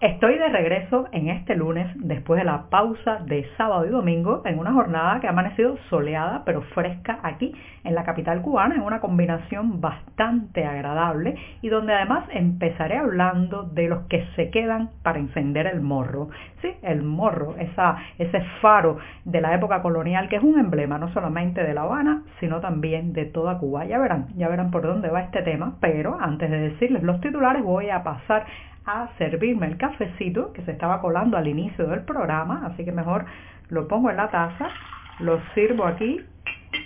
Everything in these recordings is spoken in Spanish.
Estoy de regreso en este lunes después de la pausa de sábado y domingo en una jornada que ha amanecido soleada pero fresca aquí en la capital cubana en una combinación bastante agradable y donde además empezaré hablando de los que se quedan para encender el morro. Sí, el morro, ese faro de la época colonial que es un emblema no solamente de La Habana sino también de toda Cuba. Ya verán, ya verán por dónde va este tema, pero antes de decirles los titulares voy a pasar a servirme el cafecito que se estaba colando al inicio del programa, así que mejor lo pongo en la taza, lo sirvo aquí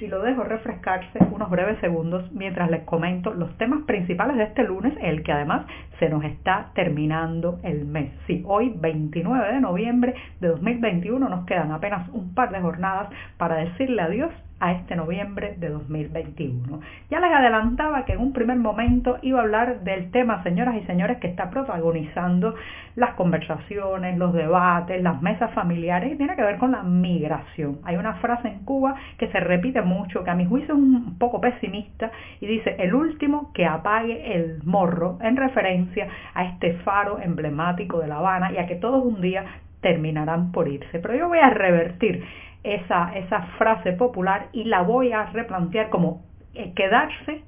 y lo dejo refrescarse unos breves segundos mientras les comento los temas principales de este lunes, el que además se nos está terminando el mes. Sí, hoy 29 de noviembre de 2021 nos quedan apenas un par de jornadas para decirle adiós a este noviembre de 2021. Ya les adelantaba que en un primer momento iba a hablar del tema, señoras y señores, que está protagonizando las conversaciones, los debates, las mesas familiares y tiene que ver con la migración. Hay una frase en Cuba que se repite mucho, que a mi juicio es un poco pesimista y dice, el último que apague el morro en referencia a este faro emblemático de La Habana y a que todos un día terminarán por irse. Pero yo voy a revertir esa, esa frase popular y la voy a replantear como eh, quedarse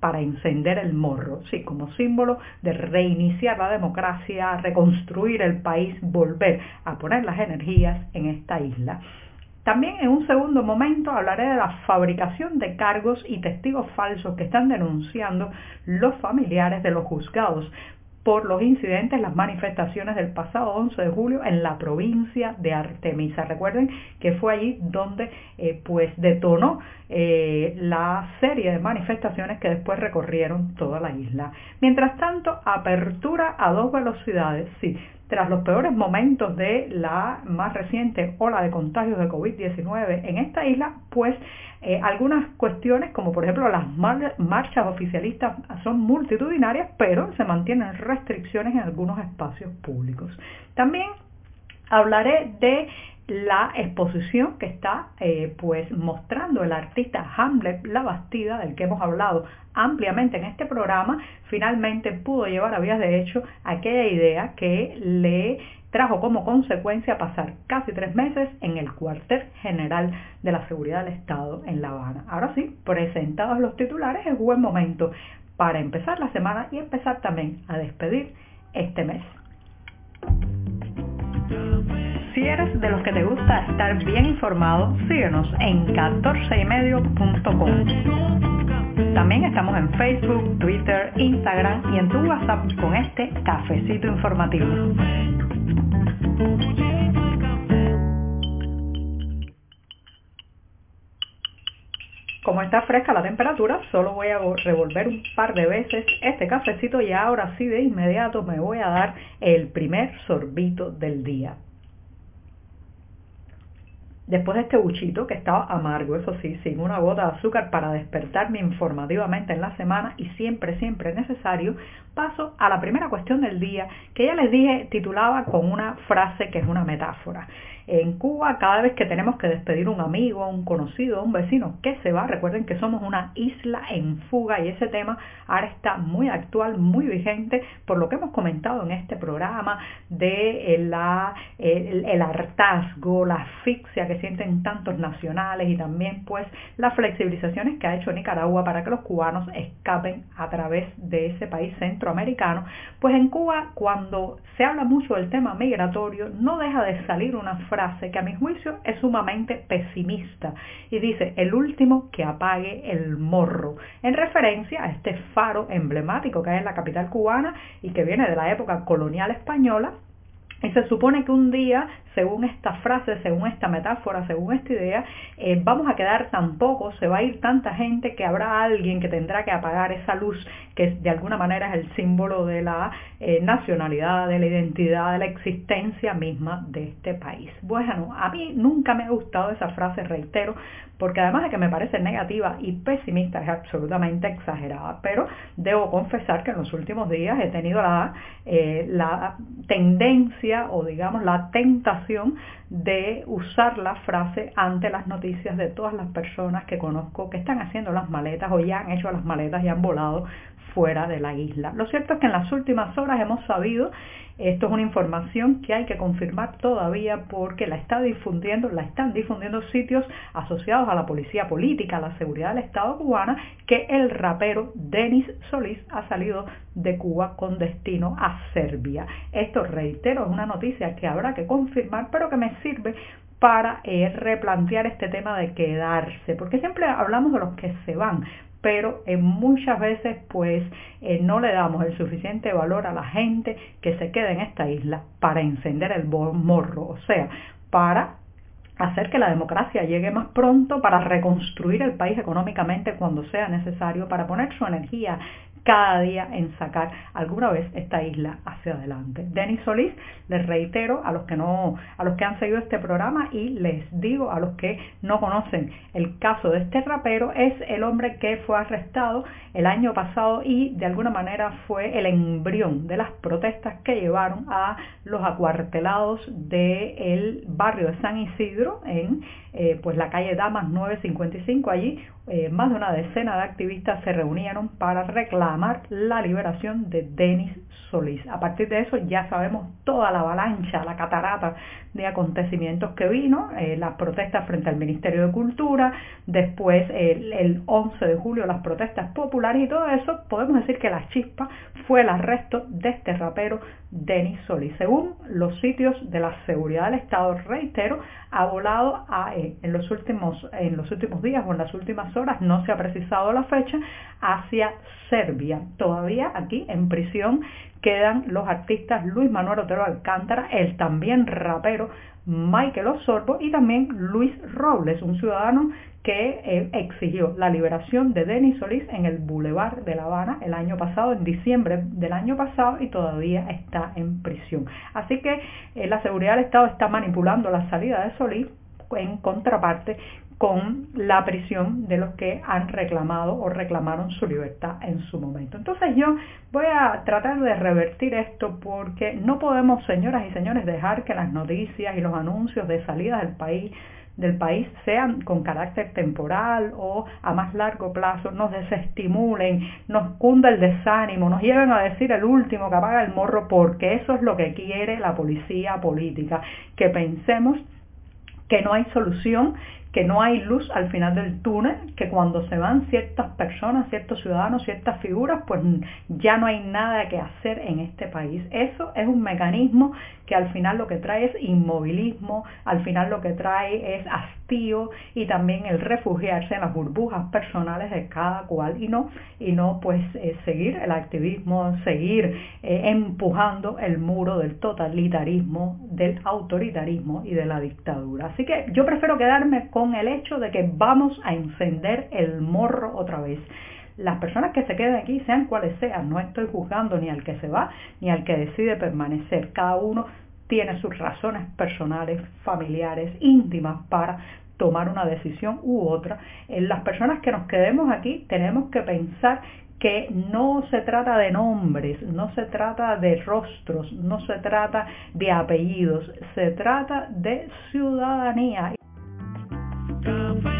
para encender el morro, sí, como símbolo de reiniciar la democracia, reconstruir el país, volver a poner las energías en esta isla. También en un segundo momento hablaré de la fabricación de cargos y testigos falsos que están denunciando los familiares de los juzgados por los incidentes, las manifestaciones del pasado 11 de julio en la provincia de Artemisa. Recuerden que fue allí donde eh, pues detonó eh, la serie de manifestaciones que después recorrieron toda la isla. Mientras tanto, apertura a dos velocidades, sí, tras los peores momentos de la más reciente ola de contagios de COVID-19 en esta isla, pues eh, algunas cuestiones, como por ejemplo las marchas oficialistas, son multitudinarias, pero se mantienen restricciones en algunos espacios públicos. También hablaré de la exposición que está eh, pues mostrando el artista Hamlet La Bastida, del que hemos hablado ampliamente en este programa, finalmente pudo llevar a vías de hecho aquella idea que le trajo como consecuencia pasar casi tres meses en el cuartel general de la seguridad del Estado en La Habana. Ahora sí, presentados los titulares, es buen momento para empezar la semana y empezar también a despedir este mes. Si eres de los que te gusta estar bien informado, síguenos en 14ymedio.com. También estamos en Facebook, Twitter, Instagram y en tu WhatsApp con este cafecito informativo. Como está fresca la temperatura, solo voy a revolver un par de veces este cafecito y ahora sí de inmediato me voy a dar el primer sorbito del día. Después de este buchito que estaba amargo, eso sí, sin una gota de azúcar para despertarme informativamente en la semana y siempre, siempre necesario, paso a la primera cuestión del día que ya les dije titulaba con una frase que es una metáfora. En Cuba, cada vez que tenemos que despedir un amigo, un conocido, un vecino que se va, recuerden que somos una isla en fuga y ese tema ahora está muy actual, muy vigente, por lo que hemos comentado en este programa de la, el, hartazgo, la asfixia que sienten tantos nacionales y también pues las flexibilizaciones que ha hecho Nicaragua para que los cubanos escapen a través de ese país Pues en Cuba, cuando se habla mucho del tema migratorio, no deja de salir una frase que a mi juicio es sumamente pesimista y dice el último que apague el morro, en referencia a este faro emblemático que hay en la capital cubana y que viene de la época colonial española. Y se supone que un día según esta frase, según esta metáfora, según esta idea, eh, vamos a quedar tan se va a ir tanta gente que habrá alguien que tendrá que apagar esa luz que de alguna manera es el símbolo de la eh, nacionalidad, de la identidad, de la existencia misma de este país. Bueno, a mí nunca me ha gustado esa frase, reitero, porque además de que me parece negativa y pesimista, es absolutamente exagerada, pero debo confesar que en los últimos días he tenido la, eh, la tendencia o digamos la tentación de usar la frase ante las noticias de todas las personas que conozco que están haciendo las maletas o ya han hecho las maletas y han volado fuera de la isla. Lo cierto es que en las últimas horas hemos sabido, esto es una información que hay que confirmar todavía porque la está difundiendo, la están difundiendo sitios asociados a la policía política, a la seguridad del Estado cubana, que el rapero Denis Solís ha salido de Cuba con destino a Serbia. Esto, reitero, es una noticia que habrá que confirmar, pero que me sirve para eh, replantear este tema de quedarse, porque siempre hablamos de los que se van, pero eh, muchas veces pues eh, no le damos el suficiente valor a la gente que se queda en esta isla para encender el morro, o sea, para hacer que la democracia llegue más pronto, para reconstruir el país económicamente cuando sea necesario, para poner su energía cada día en sacar alguna vez esta isla hacia adelante. Denis Solís, les reitero a los que no, a los que han seguido este programa y les digo a los que no conocen el caso de este rapero, es el hombre que fue arrestado el año pasado y de alguna manera fue el embrión de las protestas que llevaron a los acuartelados del barrio de San Isidro en eh, pues la calle Damas 955 allí eh, más de una decena de activistas se reunieron para la liberación de Denis Solís. A partir de eso ya sabemos toda la avalancha, la catarata de acontecimientos que vino, eh, las protestas frente al Ministerio de Cultura, después el, el 11 de julio las protestas populares y todo eso, podemos decir que la chispa fue el arresto de este rapero Denis Solís. Según los sitios de la seguridad del Estado, reitero, ha volado a, eh, en, los últimos, en los últimos días o en las últimas horas, no se ha precisado la fecha, hacia Serbia. Todavía aquí en prisión quedan los artistas Luis Manuel Otero Alcántara, el también rapero Michael Osorbo y también Luis Robles, un ciudadano que eh, exigió la liberación de Denis Solís en el Boulevard de La Habana el año pasado, en diciembre del año pasado, y todavía está en prisión. Así que eh, la seguridad del Estado está manipulando la salida de Solís en contraparte con la prisión de los que han reclamado o reclamaron su libertad en su momento. Entonces yo voy a tratar de revertir esto porque no podemos, señoras y señores, dejar que las noticias y los anuncios de salida del país del país sean con carácter temporal o a más largo plazo, nos desestimulen, nos cunda el desánimo, nos lleven a decir el último que apaga el morro, porque eso es lo que quiere la policía política, que pensemos que no hay solución, que no hay luz al final del túnel, que cuando se van ciertas personas, ciertos ciudadanos, ciertas figuras, pues ya no hay nada que hacer en este país. Eso es un mecanismo que al final lo que trae es inmovilismo, al final lo que trae es hastío y también el refugiarse en las burbujas personales de cada cual y no, y no pues eh, seguir el activismo, seguir eh, empujando el muro del totalitarismo, del autoritarismo y de la dictadura. Así que yo prefiero quedarme con el hecho de que vamos a encender el morro otra vez las personas que se queden aquí, sean cuales sean, no estoy juzgando ni al que se va ni al que decide permanecer. Cada uno tiene sus razones personales, familiares, íntimas para tomar una decisión u otra. En las personas que nos quedemos aquí tenemos que pensar que no se trata de nombres, no se trata de rostros, no se trata de apellidos, se trata de ciudadanía.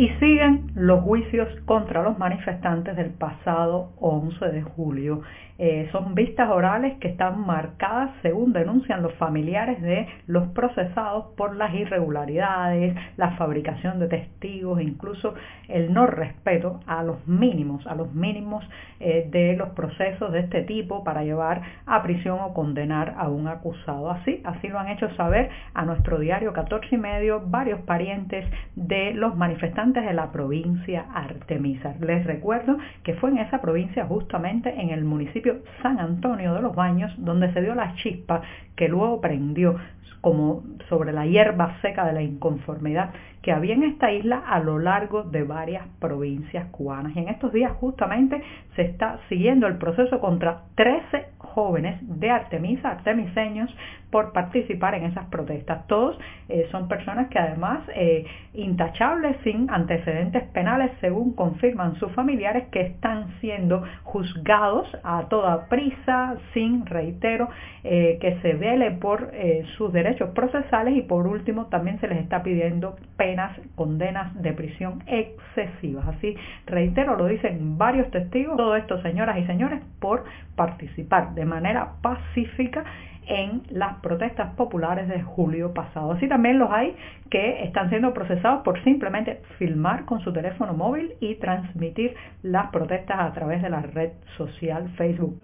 Y siguen los juicios contra los manifestantes del pasado 11 de julio. Eh, son vistas orales que están marcadas según denuncian los familiares de los procesados por las irregularidades, la fabricación de testigos, incluso el no respeto a los mínimos, a los mínimos eh, de los procesos de este tipo para llevar a prisión o condenar a un acusado. Así, así lo han hecho saber a nuestro diario 14 y medio varios parientes de los manifestantes de la provincia Artemisa. Les recuerdo que fue en esa provincia justamente en el municipio San Antonio de los Baños, donde se dio la chispa que luego prendió como sobre la hierba seca de la inconformidad que había en esta isla a lo largo de varias provincias cubanas. Y en estos días justamente se está siguiendo el proceso contra 13 jóvenes de Artemisa, artemiseños, por participar en esas protestas. Todos eh, son personas que además eh, intachables, sin antecedentes penales, según confirman sus familiares, que están siendo juzgados a toda prisa, sin, reitero, eh, que se vele por sus derechos procesales y por último también se les está pidiendo penas, condenas de prisión excesivas. Así, reitero, lo dicen varios testigos, todo esto señoras y señores, por participar de manera pacífica en las protestas populares de julio pasado. Así también los hay que están siendo procesados por simplemente filmar con su teléfono móvil y transmitir las protestas a través de la red social Facebook.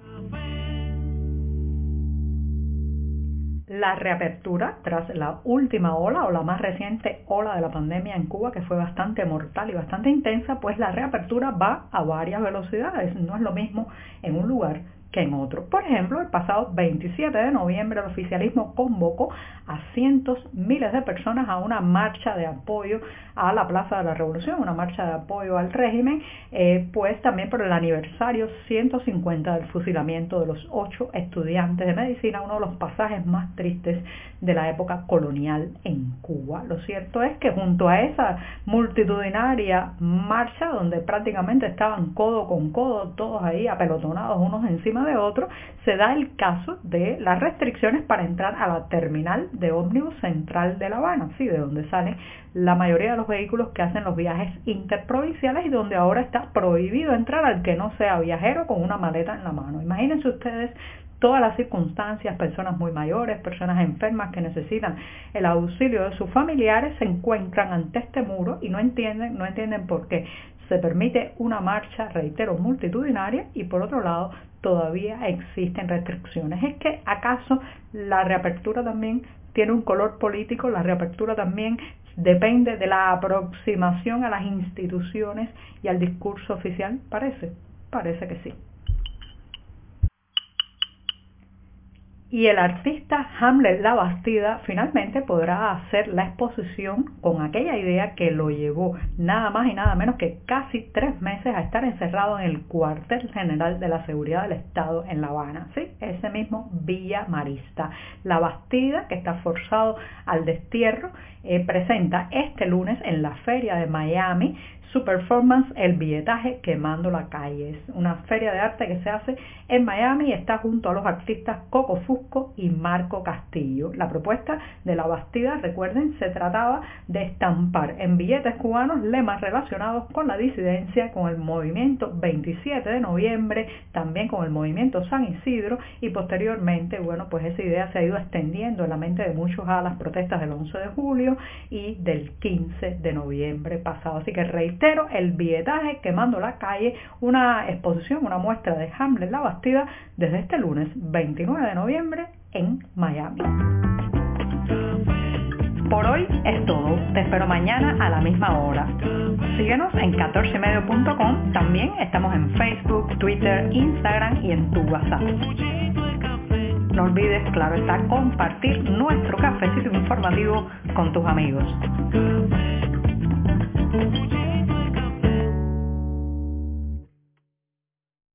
La reapertura tras la última ola o la más reciente ola de la pandemia en Cuba, que fue bastante mortal y bastante intensa, pues la reapertura va a varias velocidades. No es lo mismo en un lugar en otro. Por ejemplo, el pasado 27 de noviembre el oficialismo convocó a cientos, miles de personas a una marcha de apoyo a la Plaza de la Revolución, una marcha de apoyo al régimen, eh, pues también por el aniversario 150 del fusilamiento de los ocho estudiantes de medicina, uno de los pasajes más tristes de la época colonial en Cuba. Lo cierto es que junto a esa multitudinaria marcha, donde prácticamente estaban codo con codo, todos ahí apelotonados unos encima de otros, se da el caso de las restricciones para entrar a la terminal de ómnibus central de La Habana, ¿sí? de donde salen la mayoría de los vehículos que hacen los viajes interprovinciales y donde ahora está prohibido entrar al que no sea viajero con una maleta en la mano. Imagínense ustedes todas las circunstancias, personas muy mayores, personas enfermas que necesitan el auxilio de sus familiares se encuentran ante este muro y no entienden, no entienden por qué se permite una marcha, reitero, multitudinaria y por otro lado todavía existen restricciones. ¿Es que acaso la reapertura también tiene un color político? La reapertura también depende de la aproximación a las instituciones y al discurso oficial. Parece, parece que sí. Y el artista Hamlet La Bastida finalmente podrá hacer la exposición con aquella idea que lo llevó nada más y nada menos que casi tres meses a estar encerrado en el cuartel general de la seguridad del Estado en La Habana, ¿sí? ese mismo Villa Marista. La Bastida, que está forzado al destierro, eh, presenta este lunes en la feria de Miami su performance El billetaje quemando la calle. Es una feria de arte que se hace en Miami y está junto a los artistas Coco Fusco y Marco Castillo. La propuesta de la Bastida, recuerden, se trataba de estampar en billetes cubanos lemas relacionados con la disidencia, con el movimiento 27 de noviembre, también con el movimiento San Isidro y posteriormente, bueno, pues esa idea se ha ido extendiendo en la mente de muchos a las protestas del 11 de julio y del 15 de noviembre pasado. Así que el billetaje quemando la calle, una exposición, una muestra de Hamlet La Bastida desde este lunes 29 de noviembre en Miami. Por hoy es todo. Te espero mañana a la misma hora. Síguenos en 14medio.com. También estamos en Facebook, Twitter, Instagram y en tu WhatsApp. No olvides, claro está, compartir nuestro cafecito informativo con tus amigos.